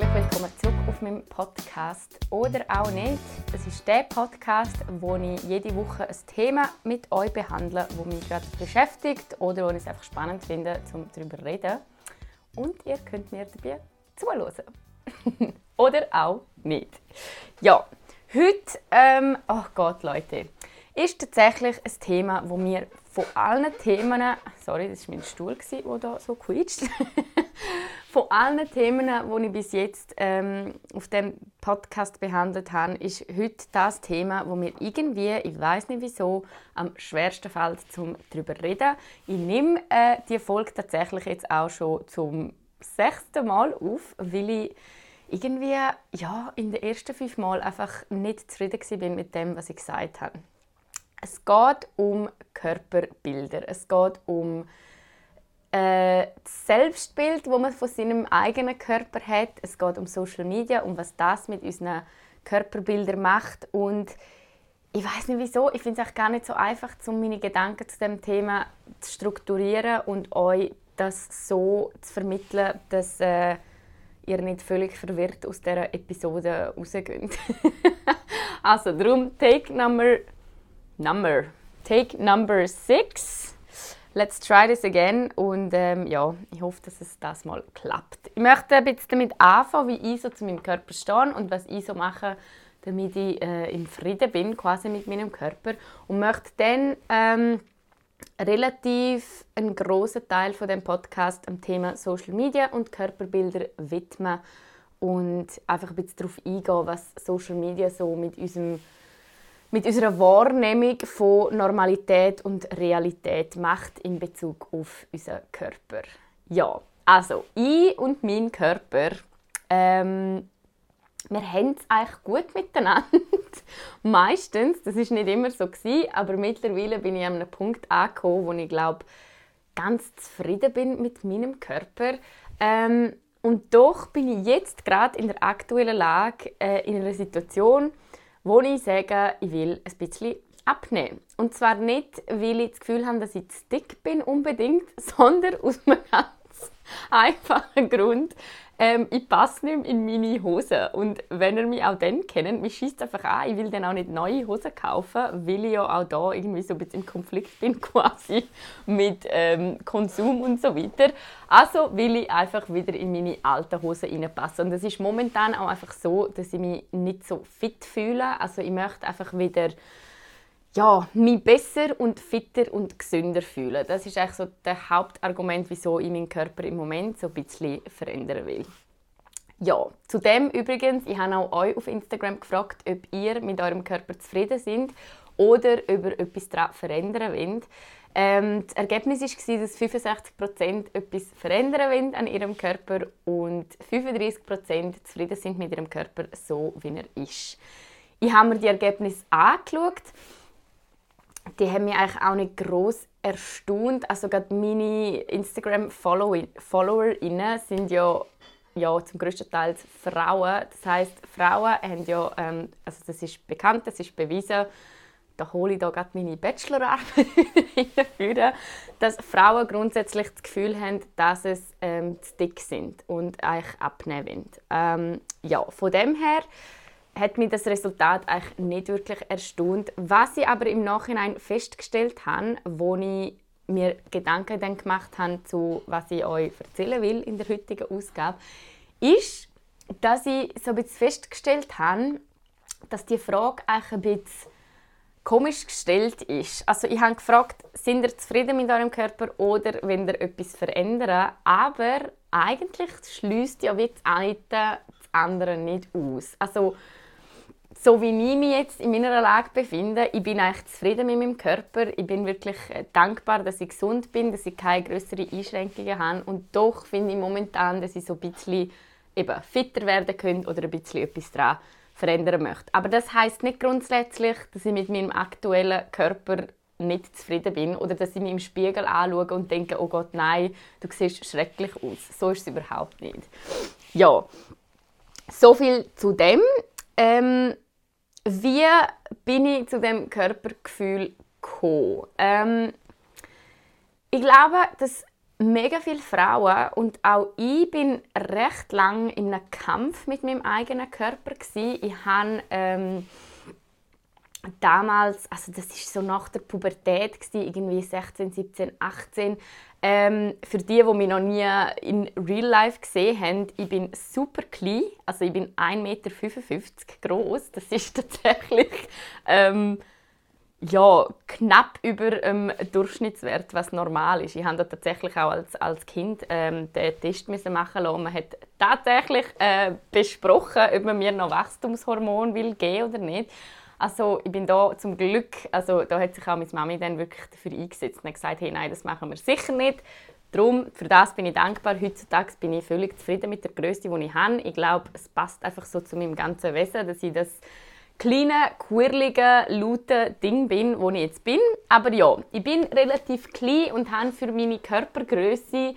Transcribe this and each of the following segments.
herzlich willkommen zurück auf meinem Podcast oder auch nicht. Es ist der Podcast, wo ich jede Woche ein Thema mit euch behandle, wo mich gerade beschäftigt oder wo ich es einfach spannend finde, um darüber zu reden. Und ihr könnt mir dabei zuhören. oder auch nicht. Ja, heute, ähm, oh Gott, Leute, ist tatsächlich ein Thema, wo mir von allen Themen, sorry, das war mein Stuhl, der da so quietscht, von allen Themen, die ich bis jetzt ähm, auf dem Podcast behandelt habe, ist heute das Thema, wo mir irgendwie, ich weiß nicht wieso, am schwersten fällt, um darüber zu reden. Ich nehme äh, die Folge tatsächlich jetzt auch schon zum sechsten Mal auf, weil ich irgendwie ja, in den ersten fünf Mal einfach nicht zufrieden war mit dem, was ich gesagt habe. Es geht um Körperbilder. Es geht um äh, das Selbstbild, das man von seinem eigenen Körper hat. Es geht um Social Media, um was das mit unseren Körperbildern macht. Und ich weiß nicht wieso, ich finde es gar nicht so einfach, um meine Gedanken zu dem Thema zu strukturieren und euch das so zu vermitteln, dass äh, ihr nicht völlig verwirrt aus dieser Episode rausgeht. also darum, Take Number Number. Take Number 6. Let's try this again. Und ähm, ja, ich hoffe, dass es das mal klappt. Ich möchte ein bisschen damit anfangen, wie ich so zu meinem Körper stehe und was ich so mache, damit ich äh, im Frieden bin, quasi mit meinem Körper. Und möchte dann ähm, relativ einen großen Teil von dem Podcast am Thema Social Media und Körperbilder widmen und einfach ein bisschen darauf eingehen, was Social Media so mit unserem mit unserer Wahrnehmung von Normalität und Realität macht in Bezug auf unseren Körper. Ja, also ich und mein Körper, ähm, wir haben es eigentlich gut miteinander. Meistens, das ist nicht immer so gewesen, aber mittlerweile bin ich an einem Punkt angekommen, wo ich glaube ganz zufrieden bin mit meinem Körper. Ähm, und doch bin ich jetzt gerade in der aktuellen Lage äh, in einer Situation, wo ich sage, ich will ein bisschen abnehmen. Und zwar nicht, weil ich das Gefühl habe, dass ich zu dick bin unbedingt, sondern aus einem ganz einfachen Grund. Ähm, ich passe nicht mehr in meine Hosen. Und wenn ihr mich auch dann kennt, mich schießt einfach an, ich will dann auch nicht neue Hosen kaufen, weil ich ja auch da irgendwie so ein bisschen im Konflikt bin quasi mit ähm, Konsum und so weiter. Also will ich einfach wieder in meine alten Hosen reinpassen. Und es ist momentan auch einfach so, dass ich mich nicht so fit fühle. Also ich möchte einfach wieder ja, mich besser und fitter und gesünder fühlen. Das ist eigentlich so das Hauptargument, wieso ich meinen Körper im Moment so ein bisschen verändern will. Ja, zudem übrigens, ich habe auch euch auf Instagram gefragt, ob ihr mit eurem Körper zufrieden seid oder ihr etwas daran verändern wollt. Ähm, das Ergebnis war, dass 65% etwas verändern wollen an ihrem Körper und 35% zufrieden sind mit ihrem Körper so, wie er ist. Ich habe mir die Ergebnisse angeschaut die haben mich eigentlich auch nicht groß erstaunt. Also gerade meine Instagram-FollowerInnen sind ja, ja zum größten Teil Frauen. Das heißt, Frauen haben ja, ähm, also das ist bekannt, das ist bewiesen, da hole ich da gerade meine Bachelorarbeit dafür, dass Frauen grundsätzlich das Gefühl haben, dass sie ähm, zu dick sind und eigentlich abnehmen wollen. Ähm, ja, von dem her hat mich das Resultat eigentlich nicht wirklich erstaunt. Was ich aber im Nachhinein festgestellt habe, wo ich mir Gedanken dann gemacht habe, zu was ich euch erzählen will in der heutigen Ausgabe, ist, dass ich so ein bisschen festgestellt habe, dass die Frage eigentlich ein bisschen komisch gestellt ist. Also ich habe gefragt, sind ihr zufrieden mit eurem Körper oder wenn ihr etwas verändern? Aber eigentlich schließt ja wie das eine das andere nicht aus. Also so wie ich mich jetzt in meiner Lage befinde, ich bin eigentlich zufrieden mit meinem Körper. Ich bin wirklich äh, dankbar, dass ich gesund bin, dass ich keine größeren Einschränkungen habe. Und doch finde ich momentan, dass ich so ein bisschen eben fitter werden könnte oder ein bisschen etwas daran verändern möchte. Aber das heißt nicht grundsätzlich, dass ich mit meinem aktuellen Körper nicht zufrieden bin oder dass ich mich im Spiegel anschaue und denke, oh Gott, nein, du siehst schrecklich aus. So ist es überhaupt nicht. Ja, so viel zu dem. Ähm, wie bin ich zu dem Körpergefühl gekommen? Ähm, ich glaube, dass mega viele Frauen und auch ich bin recht lang in einem Kampf mit meinem eigenen Körper gewesen. Ich habe ähm, damals, also das ist so nach der Pubertät gewesen, irgendwie 16, 17, 18. Ähm, für die, die mich noch nie in Real Life gesehen haben, ich bin super klein, also ich bin 1,55 Meter groß. Das ist tatsächlich ähm, ja, knapp über dem Durchschnittswert, was normal ist. Ich habe tatsächlich auch als, als Kind ähm, den Test müssen machen lassen. Man hat tatsächlich äh, besprochen, ob man mir noch Wachstumshormon will geben oder nicht. Also ich bin da zum Glück, also da hat sich auch meine Mami dann wirklich dafür eingesetzt und gesagt, hey, nein, das machen wir sicher nicht. Darum, für das bin ich dankbar. Heutzutage bin ich völlig zufrieden mit der Größe, die ich habe. Ich glaube, es passt einfach so zu meinem ganzen Wesen, dass ich das kleine, quirlige, laute Ding bin, wo ich jetzt bin. Aber ja, ich bin relativ klein und habe für meine Körpergröße,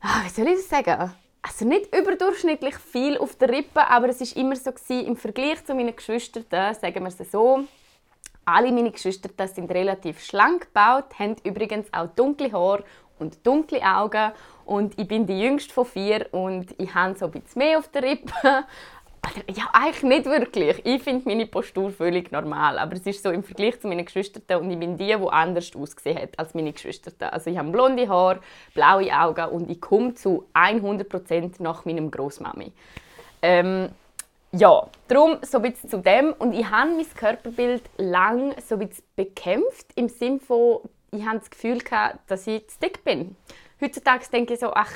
ah, wie soll ich das sagen? Also nicht überdurchschnittlich viel auf der Rippe, aber es ist immer so gewesen, im Vergleich zu meinen Geschwistern, sagen wir es so, alle meine Geschwister sind relativ schlank gebaut, haben übrigens auch dunkle Haare und dunkle Augen. Und ich bin die jüngste von vier und ich habe so ein bisschen mehr auf der Rippe, ja, eigentlich nicht wirklich. Ich finde meine Postur völlig normal. Aber es ist so im Vergleich zu meinen Geschwistern und ich bin die, die anders ausgesehen hat als meine Geschwister. Also ich habe blonde Haare, blaue Augen und ich komme zu 100% nach meinem Großmami. Ähm, ja, darum so ein bisschen zu dem. Und ich habe mein Körperbild lang so ein bisschen bekämpft, im Sinne von, ich habe das Gefühl dass ich zu dick bin. Heutzutage denke ich so, ach,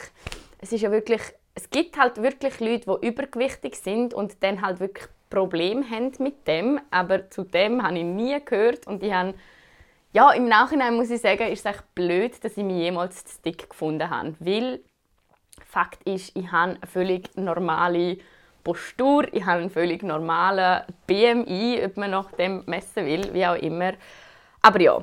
es ist ja wirklich es gibt halt wirklich Leute, die übergewichtig sind und dann halt wirklich Probleme haben mit dem. Aber zu dem habe ich nie gehört und ich habe ja, im Nachhinein muss ich sagen, ist es echt blöd, dass ich mich jemals zu dick gefunden habe. Weil Fakt ist, ich habe eine völlig normale Postur, ich habe einen völlig normalen BMI, ob man nach dem messen will, wie auch immer. Aber ja,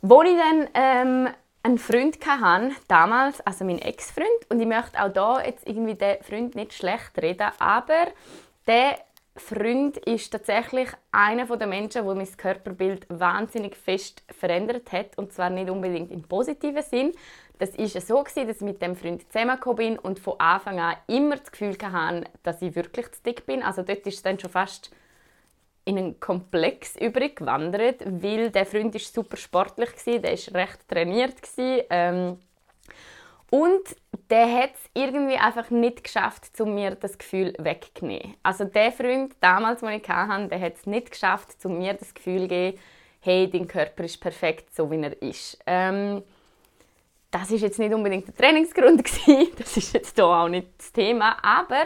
wo ich dann ähm, einen Freund hatte, damals, also mein Ex-Freund, und ich möchte auch da jetzt irgendwie den Freund nicht schlecht reden, aber der Freund ist tatsächlich einer der Menschen, der mein Körperbild wahnsinnig fest verändert hat und zwar nicht unbedingt im positiven Sinn. Das ist so dass ich mit dem Freund zusammengekommen bin und von Anfang an immer das Gefühl hatte, dass ich wirklich zu dick bin. Also dort ist es dann schon fast in einen Komplex übrig gewandert, weil der Freund ist super sportlich war, der ist recht trainiert ähm, und der hat es irgendwie einfach nicht geschafft, um mir das Gefühl wegzunehmen. Also der Freund damals, den ich hatte, der hat es nicht geschafft, um mir das Gefühl zu geben, hey, dein Körper ist perfekt, so wie er ist. Ähm, das ist jetzt nicht unbedingt der Trainingsgrund gewesen. das ist jetzt hier auch nicht das Thema, aber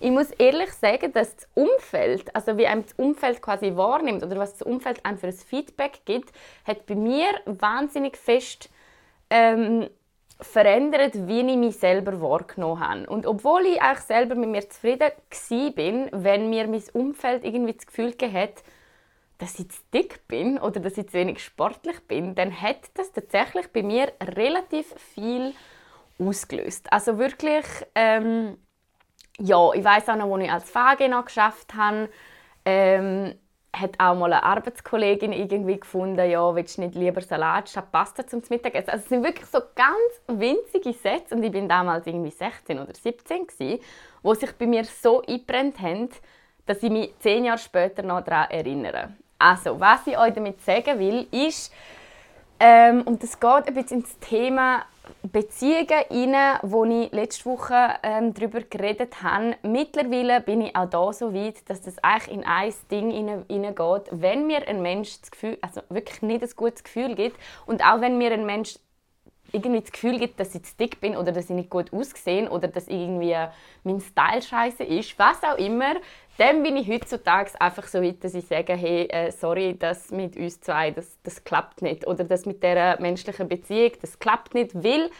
ich muss ehrlich sagen, dass das Umfeld, also wie einem das Umfeld quasi wahrnimmt oder was das Umfeld einem für ein Feedback gibt, hat bei mir wahnsinnig fest ähm, verändert, wie ich mich selber wahrgenommen habe. Und obwohl ich eigentlich selber mit mir zufrieden bin, wenn mir mein Umfeld irgendwie das Gefühl hat, dass ich zu dick bin oder dass ich zu wenig sportlich bin, dann hat das tatsächlich bei mir relativ viel ausgelöst. Also wirklich, ähm, ja, ich weiß auch noch, als ich als Fage noch geschafft habe, ähm, hat auch mal eine Arbeitskollegin irgendwie gefunden, ja, willst du nicht lieber Salat statt Pasta zum Mittagessen? Also es sind wirklich so ganz winzige Sätze und ich bin damals irgendwie 16 oder 17 gewesen, wo sich bei mir so eingebrennt haben, dass ich mich zehn Jahre später noch daran erinnere. Also, was ich euch damit sagen will, ist, ähm, und das geht ein bisschen ins Thema Beziehungen rein, wo ich letzte Woche ähm, darüber geredet habe. Mittlerweile bin ich auch da so weit, dass das eigentlich in ein Ding hineingeht. Wenn mir ein Mensch das Gefühl, also wirklich nicht ein gutes Gefühl gibt und auch wenn mir ein Mensch irgendwie das Gefühl gibt, dass ich zu dick bin oder dass ich nicht gut aussehe oder dass irgendwie mein Style scheiße ist, was auch immer, dann bin ich heutzutage einfach so weit, dass ich sage, hey, äh, sorry, das mit uns zwei, das, das klappt nicht. Oder das mit der menschlichen Beziehung, das klappt nicht, weil,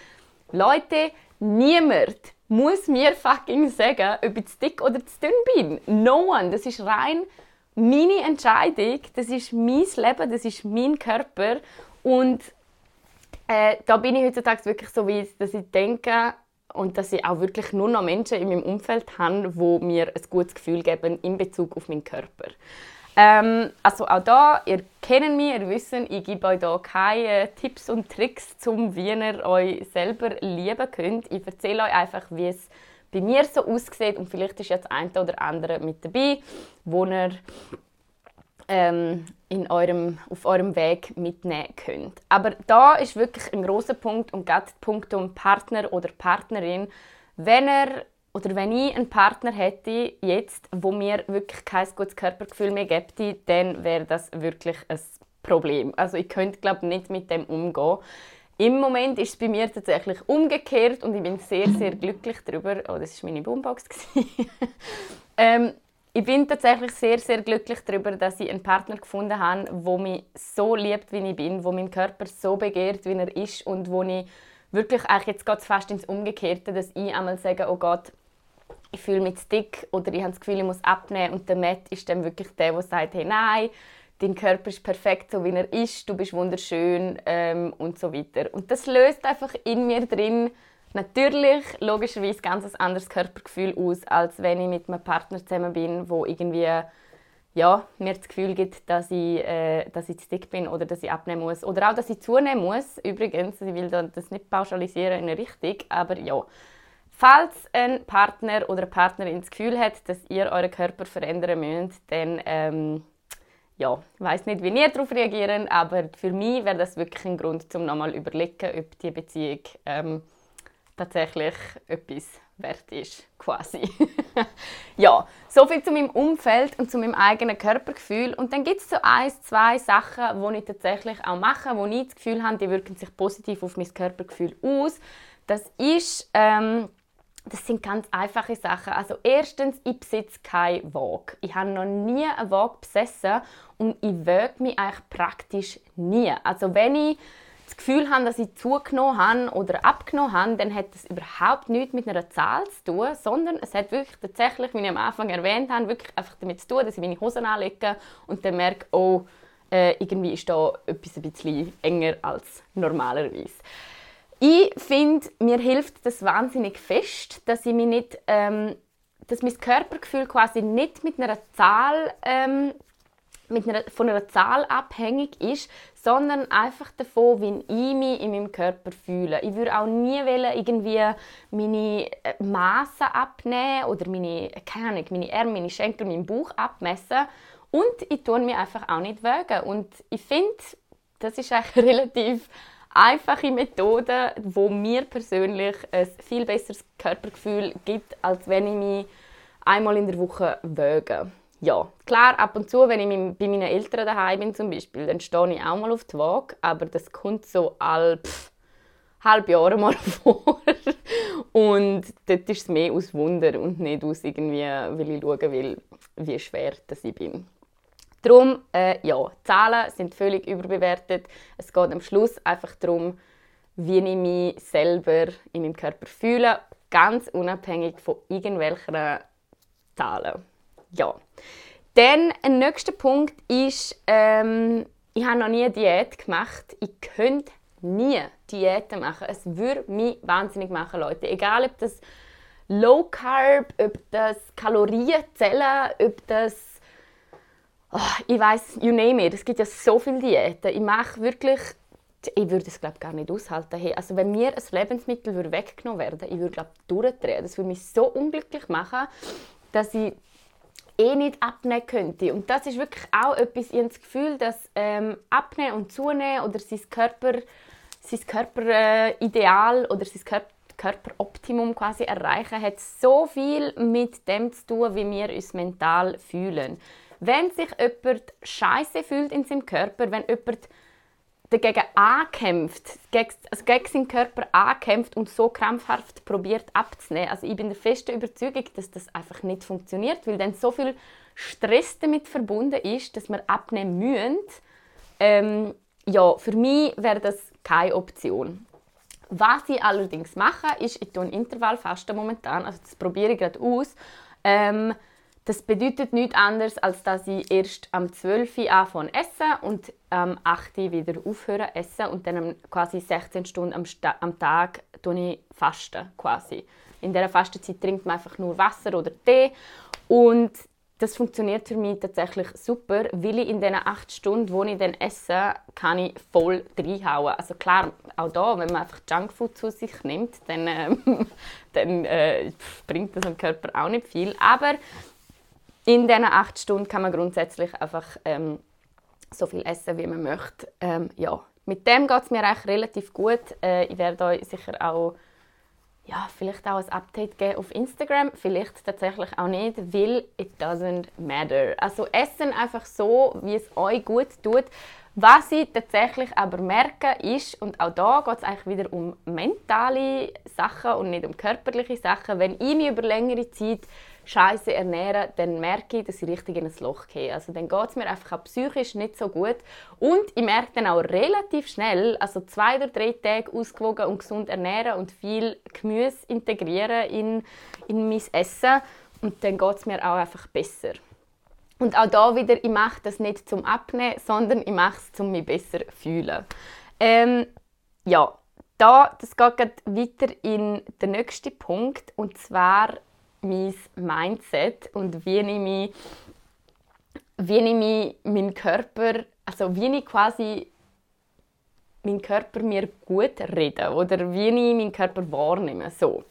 Leute, niemand muss mir fucking sagen, ob ich zu dick oder zu dünn bin. No one. Das ist rein meine Entscheidung, das ist mein Leben, das ist mein Körper und äh, da bin ich heutzutage wirklich so weit, dass ich denke, und dass ich auch wirklich nur noch Menschen in meinem Umfeld habe, die mir ein gutes Gefühl geben in Bezug auf meinen Körper. Ähm, also auch da, ihr kennt mich, ihr wisst, ich gebe euch hier keine Tipps und Tricks, zum wie ihr euch selber lieben könnt. Ich erzähle euch einfach, wie es bei mir so aussieht und vielleicht ist jetzt ein oder andere mit dabei, wo ihr ähm, in eurem, auf eurem Weg mitnehmen könnt. Aber da ist wirklich ein großer Punkt und gerade der Punkt um Partner oder Partnerin, wenn er oder wenn ich einen Partner hätte jetzt, wo mir wirklich kein gutes Körpergefühl mehr gibt, dann wäre das wirklich ein Problem. Also ich könnte glaube nicht mit dem umgehen. Im Moment ist es bei mir tatsächlich umgekehrt und ich bin sehr, sehr glücklich darüber. Oh, das war meine Boombox. ähm, ich bin tatsächlich sehr, sehr glücklich darüber, dass ich einen Partner gefunden habe, der mich so liebt, wie ich bin, wo mein Körper so begehrt, wie er ist und wo ich wirklich eigentlich jetzt geht fast ins Umgekehrte, dass ich einmal sage, oh Gott, ich fühle mich zu dick oder ich habe das Gefühl, ich muss abnehmen und der Matt ist dann wirklich der, der sagt, hey, nein, dein Körper ist perfekt, so wie er ist, du bist wunderschön ähm, und so weiter. Und das löst einfach in mir drin natürlich logischerweise ganz ein anderes Körpergefühl aus, als wenn ich mit einem Partner zusammen bin, wo irgendwie ja, mir das Gefühl gibt, dass ich, äh, dass ich zu dick bin oder dass ich abnehmen muss. Oder auch, dass ich zunehmen muss. Übrigens, ich will das nicht pauschalisieren in eine Richtung, aber ja. Falls ein Partner oder eine Partnerin das Gefühl hat, dass ihr euren Körper verändern müsst, dann ähm, ja, ich weiß nicht, wie ihr darauf reagieren, aber für mich wäre das wirklich ein Grund, um nochmal überlegen, ob die Beziehung ähm, tatsächlich etwas wert ist, quasi. ja, so viel zu meinem Umfeld und zu meinem eigenen Körpergefühl. Und dann gibt es so ein, zwei Sachen, die ich tatsächlich auch mache, wo ich das Gefühl habe, die wirken sich positiv auf mein Körpergefühl aus. Das ist... Ähm, das sind ganz einfache Sachen. Also erstens, ich besitze keine Waage. Ich habe noch nie eine Waage besessen und ich wege mich eigentlich praktisch nie. Also wenn ich das Gefühl habe, dass ich zugenommen habe oder abgenommen habe, dann hat das überhaupt nichts mit einer Zahl zu tun, sondern es hat wirklich tatsächlich, wie ich am Anfang erwähnt habe, wirklich einfach damit zu tun, dass ich meine Hosen anlege und dann merke, oh, äh, irgendwie ist da etwas ein bisschen enger als normalerweise. Ich finde, mir hilft das wahnsinnig fest, dass ich mich nicht, ähm, dass mein Körpergefühl quasi nicht mit einer Zahl ähm, mit einer, von einer Zahl abhängig ist, sondern einfach davon, wie ich mich in meinem Körper fühle. Ich würde auch nie wollen, irgendwie meine äh, Maße abnehmen oder meine, keine Ahnung, meine Arme, meine Schenkel, meinen Bauch abmessen. Und ich tue mich einfach auch nicht wegen. Und ich finde, das ist eigentlich relativ einfache Methode, wo mir persönlich ein viel besseres Körpergefühl gibt, als wenn ich mich einmal in der Woche wege. Ja, klar, ab und zu, wenn ich bei meinen Eltern daheim bin zum Beispiel, dann stehe ich auch mal auf die Waage, aber das kommt so all halb Jahre mal vor. und dort ist es mehr aus Wunder und nicht aus irgendwie, weil ich schauen will, wie schwer das ich bin. Darum, äh, ja, Zahlen sind völlig überbewertet. Es geht am Schluss einfach darum, wie ich mich selber in meinem Körper fühle, ganz unabhängig von irgendwelchen Zahlen. Ja. Dann ein nächster Punkt ist, ähm, ich habe noch nie eine Diät gemacht. Ich könnte nie Diäten machen. Es würde mich wahnsinnig machen, Leute. Egal, ob das Low Carb, ob das Kalorienzellen, ob das oh, ich weiß, you name it, es gibt ja so viele Diäten. Ich mache wirklich, ich würde es glaube gar nicht aushalten. Hey, also wenn mir ein Lebensmittel würde weggenommen werden, ich würde glaube durchdrehen. Das würde mich so unglücklich machen, dass ich eh nicht abnehmen könnte. Und das ist wirklich auch etwas, ich habe das Gefühl, dass ähm, Abnehmen und Zunehmen oder sein Körper, sein Körperideal äh, oder sein Körper Körperoptimum quasi erreichen, hat so viel mit dem zu tun, wie wir uns mental fühlen. Wenn sich jemand scheiße fühlt in seinem Körper, wenn jemand dagegen ankämpft, also gegen seinen Körper ankämpft und so krampfhaft probiert abzunehmen. Also ich bin der festen Überzeugung, dass das einfach nicht funktioniert, weil dann so viel Stress damit verbunden ist, dass wir abnehmen müssen. Ähm, ja, für mich wäre das keine Option. Was ich allerdings mache, ist, ich tue Intervallfasten momentan, also das probiere ich gerade aus. Ähm, das bedeutet nichts anderes, als dass ich erst am 12. Uhr anfange essen und am 8. Uhr wieder aufhören essen und dann quasi 16 Stunden am, am Tag ich fasten quasi. In dieser Fastenzeit trinkt man einfach nur Wasser oder Tee und das funktioniert für mich tatsächlich super, weil ich in den acht Stunden, wo ich dann esse, kann ich voll reinhauen. Also klar, auch da, wenn man einfach Junkfood zu sich nimmt, dann, äh, dann äh, bringt das dem Körper auch nicht viel. Aber in diesen acht Stunden kann man grundsätzlich einfach ähm, so viel essen, wie man möchte. Ähm, ja, mit dem geht es mir eigentlich relativ gut. Äh, ich werde euch sicher auch ja, vielleicht auch ein Update geben auf Instagram, vielleicht tatsächlich auch nicht, weil it doesn't matter. Also essen einfach so, wie es euch gut tut. Was ich tatsächlich aber merke ist, und auch da geht es eigentlich wieder um mentale Sachen und nicht um körperliche Sachen, wenn ich mich über längere Zeit scheiße ernähre, dann merke ich, dass ich richtig in ein Loch gehe. Also dann geht es mir einfach auch psychisch nicht so gut. Und ich merke dann auch relativ schnell, also zwei oder drei Tage ausgewogen und gesund ernähren und viel Gemüse integrieren in, in mein Essen und dann geht es mir auch einfach besser. Und auch da wieder, ich mache das nicht zum Abnehmen, sondern ich mache es, um mich besser zu fühlen. Ähm, ja, da, das geht weiter in den nächsten Punkt und zwar mein Mindset und wie ich mich, wie ich mich, meinen Körper, also wie ich quasi meinen Körper mir gut rede oder wie ich meinen Körper wahrnehme. So.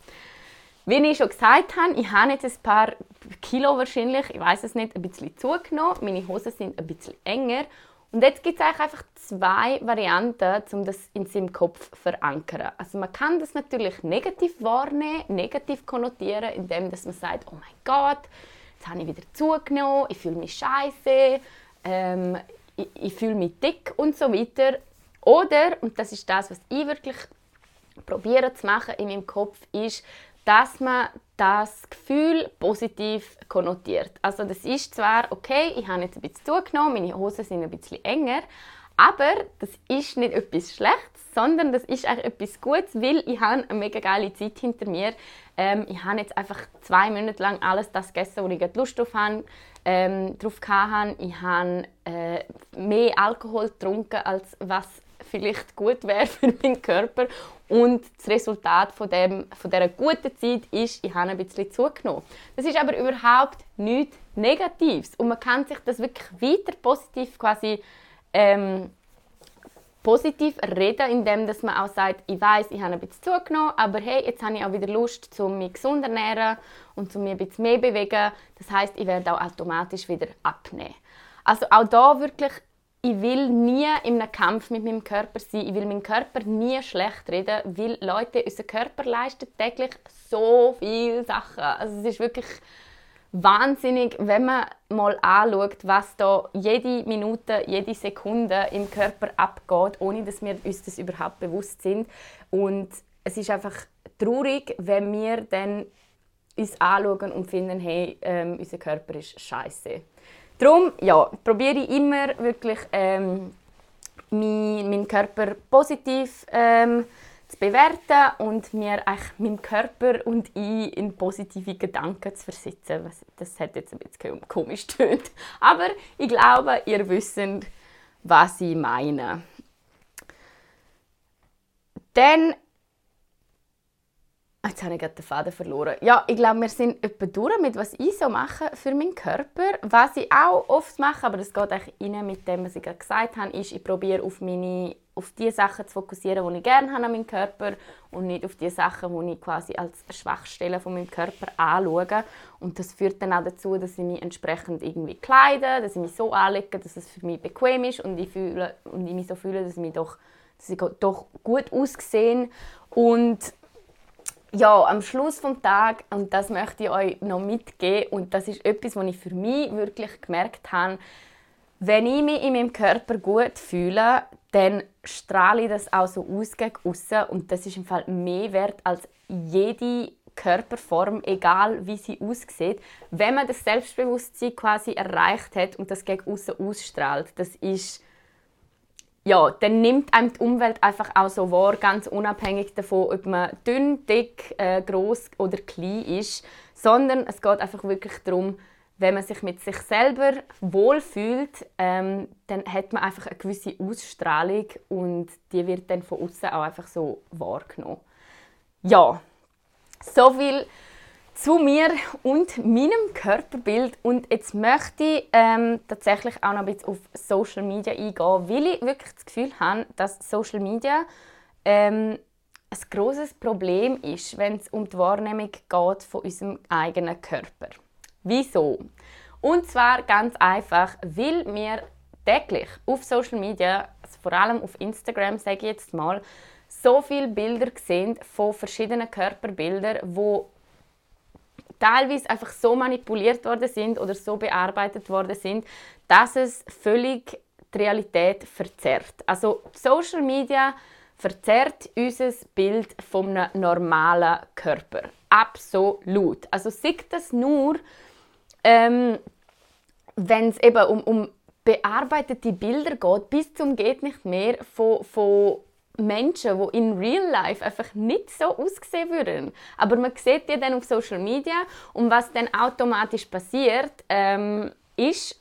Wie ich schon gesagt habe, ich habe jetzt ein paar Kilo wahrscheinlich, ich weiß es nicht, ein bisschen zugenommen. Meine Hosen sind ein bisschen enger und jetzt gibt es einfach zwei Varianten, um das in seinem Kopf zu verankern. Also man kann das natürlich negativ wahrnehmen, negativ konnotieren, indem man sagt, oh mein Gott, jetzt habe ich wieder zugenommen, ich fühle mich scheiße, ähm, ich, ich fühle mich dick und so weiter. Oder, und das ist das, was ich wirklich probiere zu machen in meinem Kopf, ist, dass man das Gefühl positiv konnotiert. Also das ist zwar, okay, ich habe jetzt ein bisschen zugenommen, meine Hosen sind ein bisschen enger, aber das ist nicht etwas Schlechtes, sondern das ist eigentlich etwas Gutes, weil ich habe eine mega geile Zeit hinter mir. Ähm, ich habe jetzt einfach zwei Monate lang alles das gegessen, wo ich Lust drauf habe. Ähm, drauf hatte. Ich habe äh, mehr Alkohol getrunken, als was vielleicht gut wäre für meinen Körper. Und das Resultat von, dem, von dieser guten Zeit ist, ich habe ein bisschen zugenommen. Das ist aber überhaupt nichts Negatives. Und man kann sich das wirklich weiter positiv quasi ähm, positiv reden, indem dass man auch sagt, ich weiß, ich habe ein bisschen zugenommen, aber hey, jetzt habe ich auch wieder Lust, um mich gesund zu ernähren und um mich ein bisschen mehr zu bewegen. Das heißt, ich werde auch automatisch wieder abnehmen. Also auch da wirklich ich will nie in einem Kampf mit meinem Körper sein. Ich will meinen Körper nie schlecht reden, weil Leute, unser Körper leistet täglich so viele Sachen. Also es ist wirklich wahnsinnig, wenn man mal anschaut, was da jede Minute, jede Sekunde im Körper abgeht, ohne dass wir uns das überhaupt bewusst sind. Und es ist einfach traurig, wenn wir dann uns anschauen und finden, hey, ähm, unser Körper ist scheiße. Darum ja, probiere ich immer wirklich ähm, meinen Körper positiv ähm, zu bewerten und mir meinen Körper und ich in positive Gedanken zu versetzen. Das hat jetzt ein bisschen komisch tönt, aber ich glaube, ihr wisst, was ich meine. Dann Jetzt habe ich den Faden verloren. Ja, ich glaube, wir sind etwa durch mit was ich so mache für meinen Körper. Was ich auch oft mache, aber das geht eigentlich rein mit dem, was ich gerade gesagt habe, ist, ich probiere auf, meine, auf die Sachen zu fokussieren, die ich gerne habe an meinem Körper und nicht auf die Sachen, die ich quasi als Schwachstelle von meinem Körper anschaue. Und das führt dann auch dazu, dass ich mich entsprechend irgendwie kleide, dass ich mich so anlege, dass es für mich bequem ist und ich, fühle, und ich mich so fühle, dass ich mich doch, dass ich doch gut aussehe. Und ja, am Schluss vom Tag, und das möchte ich euch noch mitgeben, und das ist etwas, was ich für mich wirklich gemerkt habe, wenn ich mich in meinem Körper gut fühle, dann strahle ich das auch so aus gegen aussen und das ist im Fall mehr wert als jede Körperform, egal wie sie aussieht. Wenn man das Selbstbewusstsein quasi erreicht hat und das gegen außen ausstrahlt, das ist ja, dann nimmt einem die Umwelt einfach auch so wahr, ganz unabhängig davon, ob man dünn, dick, äh, groß oder klein ist, sondern es geht einfach wirklich darum, wenn man sich mit sich selber wohlfühlt, ähm, dann hat man einfach eine gewisse Ausstrahlung und die wird dann von außen auch einfach so wahrgenommen. Ja, so viel zu mir und meinem Körperbild. Und jetzt möchte ich ähm, tatsächlich auch noch ein bisschen auf Social Media eingehen, weil ich wirklich das Gefühl habe, dass Social Media ähm, ein großes Problem ist, wenn es um die Wahrnehmung geht von unserem eigenen Körper. Wieso? Und zwar ganz einfach, weil wir täglich auf Social Media, also vor allem auf Instagram, sage ich jetzt mal, so viele Bilder sehen von verschiedenen Körperbildern, wo teilweise einfach so manipuliert worden sind oder so bearbeitet worden sind, dass es völlig die Realität verzerrt. Also Social Media verzerrt unser Bild einem normalen Körper. Absolut. Also sieht das nur, ähm, wenn es eben um, um bearbeitete Bilder geht, bis zum geht nicht mehr von, von Menschen, die in Real Life einfach nicht so aussehen würden. Aber man sieht die dann auf Social Media und was dann automatisch passiert, ähm, ist,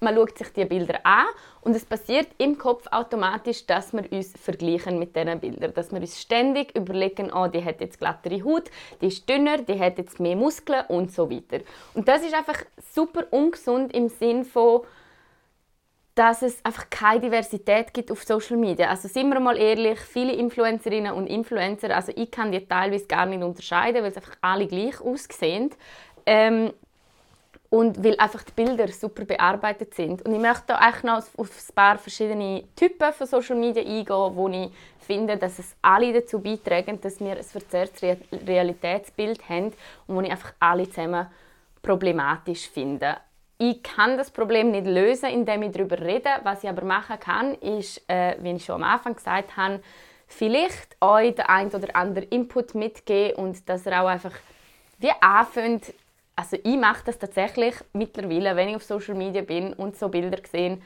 man schaut sich die Bilder an und es passiert im Kopf automatisch, dass wir uns vergleichen mit diesen Bildern. Dass wir uns ständig überlegen, oh, die hat jetzt glattere Haut, die ist dünner, die hat jetzt mehr Muskeln und so weiter. Und das ist einfach super ungesund im Sinn von, dass es einfach keine Diversität gibt auf Social Media. Also sind wir mal ehrlich, viele Influencerinnen und Influencer, also ich kann die teilweise gar nicht unterscheiden, weil es einfach alle gleich aussehen. Ähm, und weil einfach die Bilder super bearbeitet sind. Und ich möchte auch noch auf ein paar verschiedene Typen von Social Media eingehen, wo ich finde, dass es alle dazu beitragen, dass wir ein verzerrtes Realitätsbild haben und wo ich einfach alle zusammen problematisch finde ich kann das Problem nicht lösen, indem ich darüber rede. Was ich aber machen kann, ist, äh, wie ich schon am Anfang gesagt habe, vielleicht euch den ein oder anderen Input mitgeben und dass ihr auch einfach wie anfängt, also ich mache das tatsächlich mittlerweile, wenn ich auf Social Media bin und so Bilder sehe,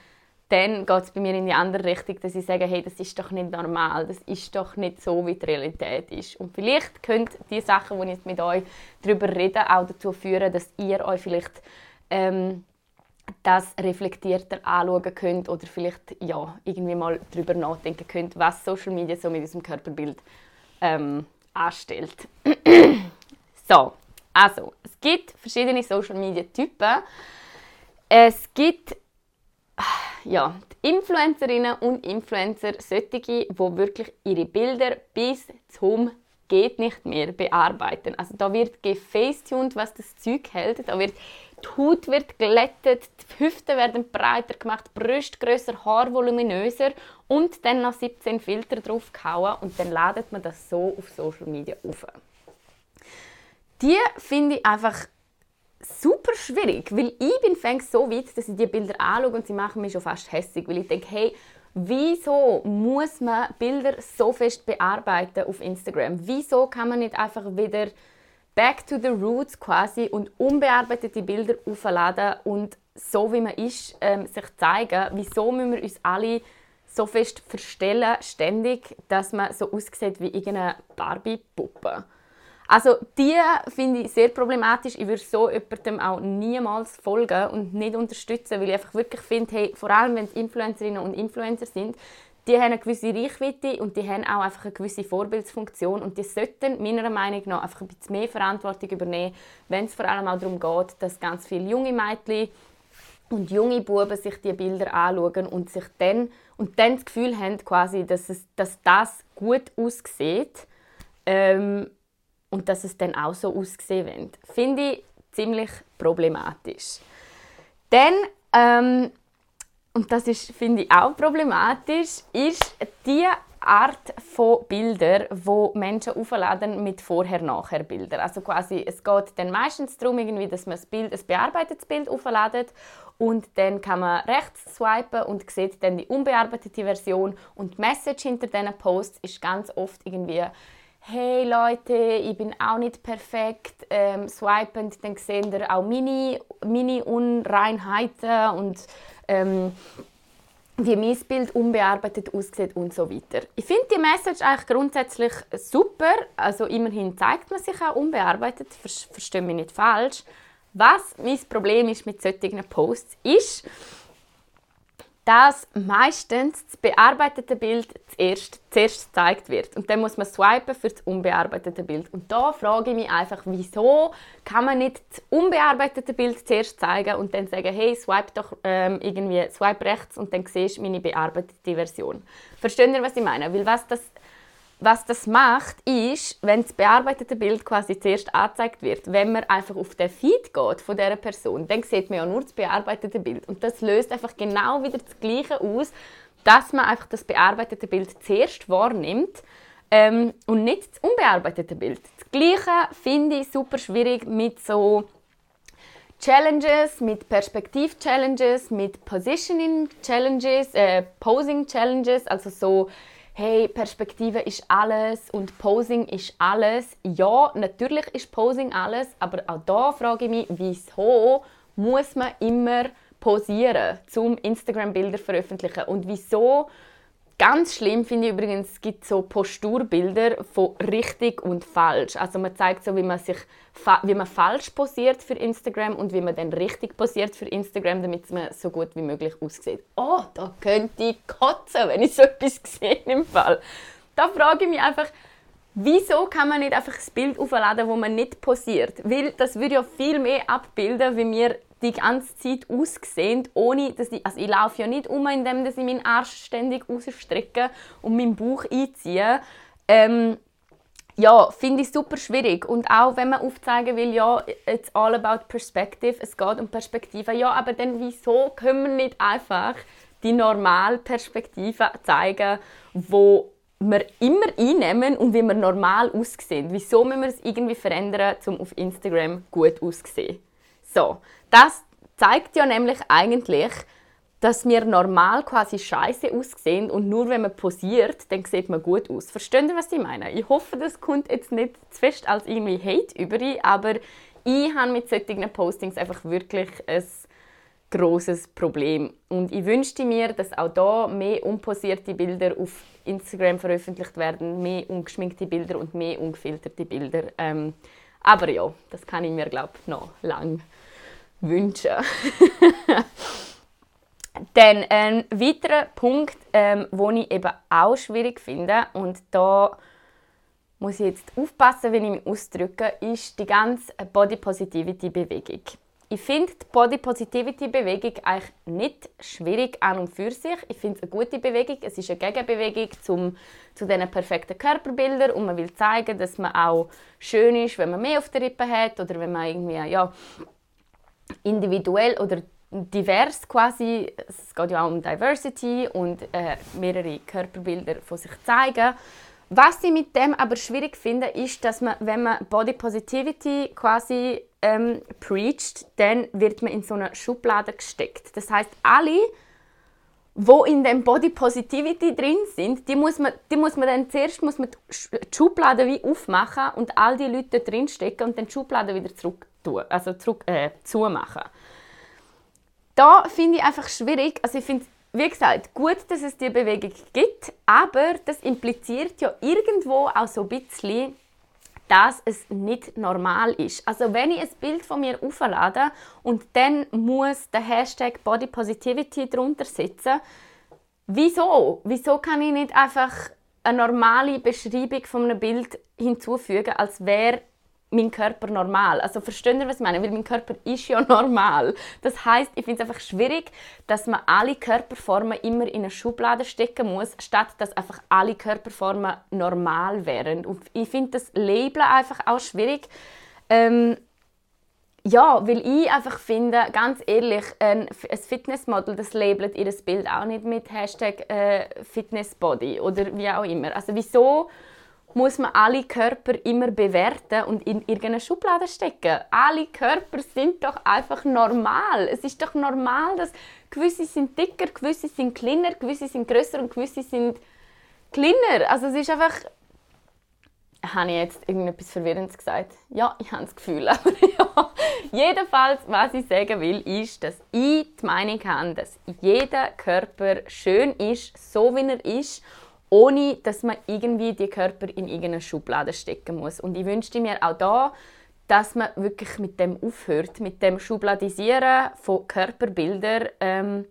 dann geht es bei mir in die andere Richtung, dass ich sage, hey, das ist doch nicht normal, das ist doch nicht so, wie die Realität ist. Und vielleicht könnt die Sachen, die ich jetzt mit euch darüber rede, auch dazu führen, dass ihr euch vielleicht ähm, das reflektierter anschauen könnt oder vielleicht ja, irgendwie mal darüber nachdenken könnt, was Social Media so mit unserem Körperbild ähm, anstellt. so, also, es gibt verschiedene Social Media Typen. Es gibt ja, die Influencerinnen und Influencer, solche, die wirklich ihre Bilder bis zum geht nicht mehr bearbeiten. Also da wird gefacetuned, was das Zeug hält. Da wird die Haut wird glättet, die Hüften werden breiter gemacht, Brüste grösser, Haar voluminöser und dann noch 17 Filter drauf gehauen und dann ladet man das so auf Social Media auf. Die finde ich einfach super schwierig, weil ich bin fängt so weit, dass ich die Bilder anschaue und sie machen mich schon fast hässlich, weil ich denke, hey, wieso muss man Bilder so fest bearbeiten auf Instagram? Wieso kann man nicht einfach wieder back to the roots quasi und unbearbeitete Bilder aufladen und so wie man ist, ähm, sich zeigen, wieso müssen wir uns alle so fest verstellen, ständig, dass man so aussieht wie irgendeine Barbie-Puppe. Also die finde ich sehr problematisch. Ich würde so jemandem auch niemals folgen und nicht unterstützen, weil ich einfach wirklich finde, hey, vor allem wenn es Influencerinnen und Influencer sind, die haben eine gewisse Reichweite und die haben auch einfach eine gewisse Vorbildsfunktion und die sollten meiner Meinung nach einfach ein bisschen mehr Verantwortung übernehmen, wenn es vor allem auch darum geht, dass ganz viele junge Mädchen und junge Buben sich die Bilder anschauen und sich dann und dann das Gefühl haben, quasi, dass, es, dass das gut aussieht ähm, und dass es dann auch so aussehen wird. Finde ich ziemlich problematisch. Dann ähm, und das ist, finde ich, auch problematisch, ist die Art von Bildern, wo Menschen aufladen mit Vorher-Nachher-Bildern. Also quasi, es geht dann meistens darum, irgendwie, dass man ein, Bild, ein bearbeitetes Bild aufladet und dann kann man rechts swipen und sieht dann die unbearbeitete Version und die Message hinter diesen Posts ist ganz oft irgendwie hey Leute, ich bin auch nicht perfekt, ähm, swipend, dann seht ihr auch meine, meine Unreinheiten und ähm, wie mein Bild unbearbeitet aussieht und so weiter. Ich finde die Message eigentlich grundsätzlich super. Also immerhin zeigt man sich auch unbearbeitet, verstehe mich nicht falsch. Was mein Problem ist mit solchen Posts ist, dass meistens das bearbeitete Bild zuerst, zuerst gezeigt wird. Und dann muss man swipen für das unbearbeitete Bild. Und da frage ich mich einfach, wieso kann man nicht das unbearbeitete Bild zuerst zeigen und dann sagen, hey, swipe doch ähm, irgendwie, swipe rechts und dann siehst du meine bearbeitete Version. Versteht ihr, was ich meine? Weil was das was das macht, ist, wenn das bearbeitete Bild quasi zuerst angezeigt wird, wenn man einfach auf den Feed geht von dieser Person, dann sieht man ja nur das bearbeitete Bild. Und das löst einfach genau wieder das Gleiche aus, dass man einfach das bearbeitete Bild zuerst wahrnimmt ähm, und nicht das unbearbeitete Bild. Das Gleiche finde ich super schwierig mit so Challenges, mit Perspektiv-Challenges, mit Positioning-Challenges, äh, Posing-Challenges, also so hey, Perspektive ist alles und Posing ist alles. Ja, natürlich ist Posing alles, aber auch da frage ich mich, wieso muss man immer posieren, zum Instagram-Bilder veröffentlichen und wieso Ganz schlimm finde ich übrigens, es gibt so Posturbilder von richtig und falsch. Also man zeigt so, wie man sich wie man falsch posiert für Instagram und wie man dann richtig posiert für Instagram, damit man so gut wie möglich aussieht. Oh, da könnte ich kotzen, wenn ich so etwas sehe im Fall. Da frage ich mich einfach, wieso kann man nicht einfach das Bild aufladen, wo man nicht posiert? Weil das würde ja viel mehr abbilden, wie wir die ganze Zeit ausgesehen, ohne dass ich, also ich laufe ja nicht um, indem ich meinen Arsch ständig rausstrecke und meinen Bauch einziehe. Ähm, ja, finde ich super schwierig. Und auch wenn man aufzeigen will, ja, it's all about perspective, es geht um Perspektive. Ja, aber dann wieso können wir nicht einfach die normale Perspektive zeigen, wo wir immer einnehmen und wie wir normal aussehen? Wieso müssen wir es irgendwie verändern, um auf Instagram gut auszusehen? So, das zeigt ja nämlich eigentlich, dass wir normal quasi scheiße aussehen und nur wenn man posiert, dann sieht man gut aus. Verstehen ihr, was ich meine? Ich hoffe, das kommt jetzt nicht zu fest als irgendwie Hate über, aber ich habe mit solchen Postings einfach wirklich ein großes Problem. Und ich wünschte mir, dass auch da mehr unposierte Bilder auf Instagram veröffentlicht werden, mehr ungeschminkte Bilder und mehr ungefilterte Bilder. Ähm, aber ja, das kann ich mir glaube noch lang wünschen. Dann ein weiterer Punkt, ähm, den ich eben auch schwierig finde, und da muss ich jetzt aufpassen, wenn ich mich ausdrücke, ist die ganze Body Positivity Bewegung. Ich finde die Body Positivity Bewegung eigentlich nicht schwierig an und für sich. Ich finde es eine gute Bewegung. Es ist eine Gegenbewegung zum, zu diesen perfekten Körperbildern und man will zeigen, dass man auch schön ist, wenn man mehr auf der Rippe hat oder wenn man irgendwie ja, individuell oder divers quasi, es geht ja auch um Diversity und äh, mehrere Körperbilder von sich zeigen. Was ich mit dem aber schwierig finde, ist, dass man, wenn man Body Positivity quasi ähm, preacht, dann wird man in so eine Schublade gesteckt. Das heißt, alle, wo in dem Body Positivity drin sind, die muss man, die muss man dann zuerst muss man die Schublade wie aufmachen und all die Leute drin stecken und dann die Schublade wieder zurück also zurück, äh, zumachen. Da finde ich einfach schwierig, also ich finde wie gesagt, gut, dass es diese Bewegung gibt, aber das impliziert ja irgendwo auch so ein bisschen, dass es nicht normal ist. Also wenn ich ein Bild von mir auflade und dann muss der Hashtag Body Positivity drunter sitzen, wieso? Wieso kann ich nicht einfach eine normale Beschreibung von einem Bild hinzufügen, als wäre mein Körper normal. Also versteht ihr, was ich meine? Weil mein Körper ist ja normal. Das heißt, ich finde es einfach schwierig, dass man alle Körperformen immer in eine Schublade stecken muss, statt dass einfach alle Körperformen normal wären. Und ich finde das Label einfach auch schwierig. Ähm, ja, weil ich einfach finde, ganz ehrlich, ein, Fitnessmodel, das labelt ihr Bild auch nicht mit Hashtag äh, Fitnessbody oder wie auch immer. Also wieso muss man alle Körper immer bewerten und in irgendeine Schublade stecken. Alle Körper sind doch einfach normal. Es ist doch normal, dass gewisse sind dicker, gewisse sind kleiner, gewisse sind größer und gewisse sind kleiner. Also es ist einfach habe ich jetzt irgendetwas Verwirrendes gesagt? Ja, ich habe das Gefühl. Aber ja. Jedenfalls, was ich sagen will, ist, dass ich die Meinung habe, dass jeder Körper schön ist, so wie er ist ohne dass man irgendwie die Körper in irgendeine Schublade stecken muss. Und ich wünschte mir auch da, dass man wirklich mit dem aufhört, mit dem Schubladisieren von Körperbildern. Ähm,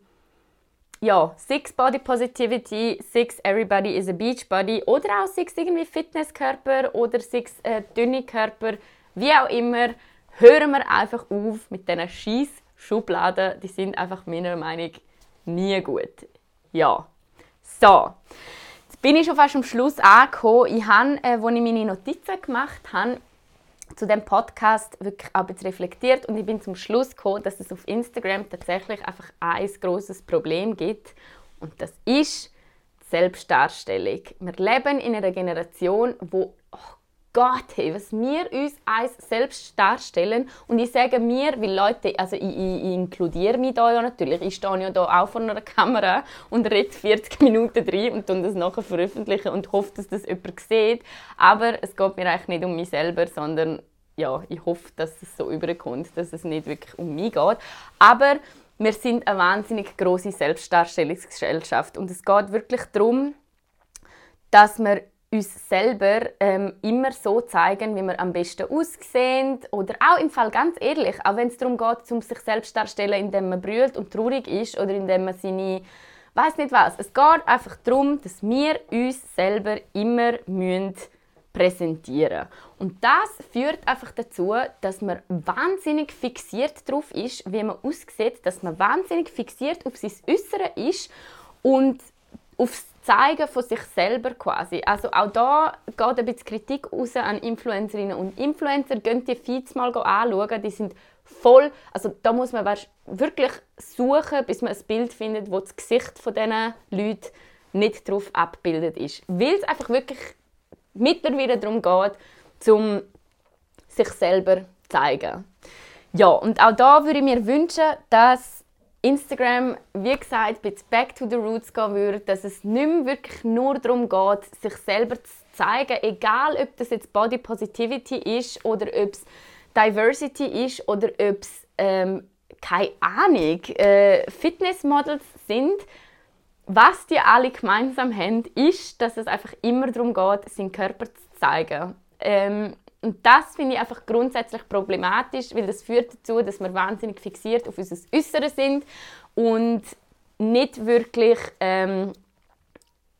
ja, Six Body Positivity, Six Everybody is a Beach Body oder auch Six irgendwie Fitnesskörper oder Six äh, dünne Körper, wie auch immer, hören wir einfach auf mit diesen scheiß Schubladen. Die sind einfach meiner Meinung nach nie gut. Ja. So. Bin ich schon fast am Schluss angekommen. Ich habe, äh, als ich meine Notizen gemacht habe, zu dem Podcast wirklich auch reflektiert und ich bin zum Schluss gekommen, dass es auf Instagram tatsächlich einfach ein großes Problem gibt und das ist Selbstdarstellung. Wir leben in einer Generation, wo oh Gott, hey, was wir uns als selbst darstellen. Und ich sage mir, weil Leute, also ich, ich, ich inkludiere mich da ja natürlich, ich stehe ja da auch vor einer Kamera und rede 40 Minuten drin und dann das nachher veröffentlichen und hoffe, dass das jemand sieht, aber es geht mir eigentlich nicht um mich selber, sondern ja, ich hoffe, dass es so überkommt, dass es nicht wirklich um mich geht, aber wir sind eine wahnsinnig große Selbstdarstellungsgesellschaft. Und es geht wirklich darum, dass wir uns selber ähm, immer so zeigen, wie wir am besten aussehen. Oder auch im Fall ganz ehrlich, auch wenn es darum geht, um sich selbst darzustellen, indem man brüllt und traurig ist oder indem man seine weiß nicht was. Es geht einfach darum, dass wir uns selber immer müssen präsentieren Und das führt einfach dazu, dass man wahnsinnig fixiert darauf ist, wie man aussieht, dass man wahnsinnig fixiert auf sein Äußere ist und aufs Zeigen von sich selber quasi. Also auch da geht ein bisschen Kritik raus an Influencerinnen und Influencer. Könnt die Feeds mal anschauen, die sind voll, also da muss man wirklich suchen, bis man ein Bild findet, wo das Gesicht von diesen Leuten nicht drauf abgebildet ist. Weil es einfach wirklich mittlerweile darum geht, um sich selber zu zeigen. Ja, und auch da würde ich mir wünschen, dass Instagram, wie gesagt, bisschen back to the roots gehen würde, dass es nicht mehr wirklich nur darum geht, sich selber zu zeigen, egal ob das jetzt Body Positivity ist oder ob es Diversity ist oder ob es, ähm, keine Ahnung, äh, Fitnessmodels sind. Was die alle gemeinsam haben, ist, dass es einfach immer darum geht, seinen Körper zu zeigen. Ähm, und das finde ich einfach grundsätzlich problematisch, weil das führt dazu, dass wir wahnsinnig fixiert auf unser Äußeres sind und nicht wirklich ähm,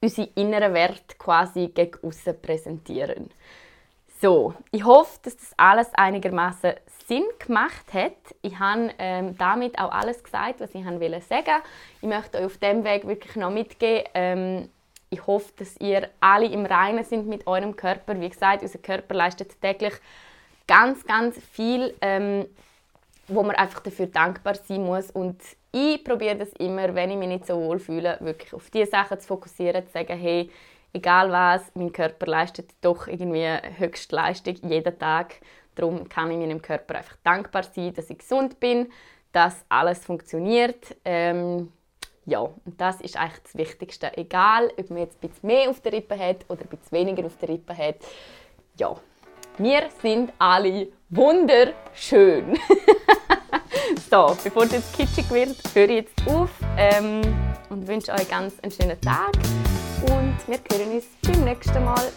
unsere inneren Werte quasi gegen außen präsentieren. So, ich hoffe, dass das alles einigermaßen Sinn gemacht hat. Ich habe ähm, damit auch alles gesagt, was ich wollte sagen. Ich möchte euch auf dem Weg wirklich noch mitgeben. Ähm, ich hoffe, dass ihr alle im Reinen sind mit eurem Körper. Wie gesagt, unser Körper leistet täglich ganz, ganz viel, ähm, wo man einfach dafür dankbar sein muss. Und ich probiere das immer, wenn ich mich nicht so wohl fühle, wirklich auf diese Sachen zu fokussieren, zu sagen, hey, egal was, mein Körper leistet doch irgendwie Höchstleistung jeden Tag. Darum kann ich meinem Körper einfach dankbar sein, dass ich gesund bin, dass alles funktioniert. Ähm, ja, und das ist eigentlich das Wichtigste. Egal, ob man jetzt ein bisschen mehr auf der Rippe hat oder ein bisschen weniger auf der Rippe hat. Ja, wir sind alle wunderschön. so, bevor es jetzt kitschig wird, höre ich jetzt auf ähm, und wünsche euch ganz einen schönen Tag. Und wir hören uns beim nächsten Mal.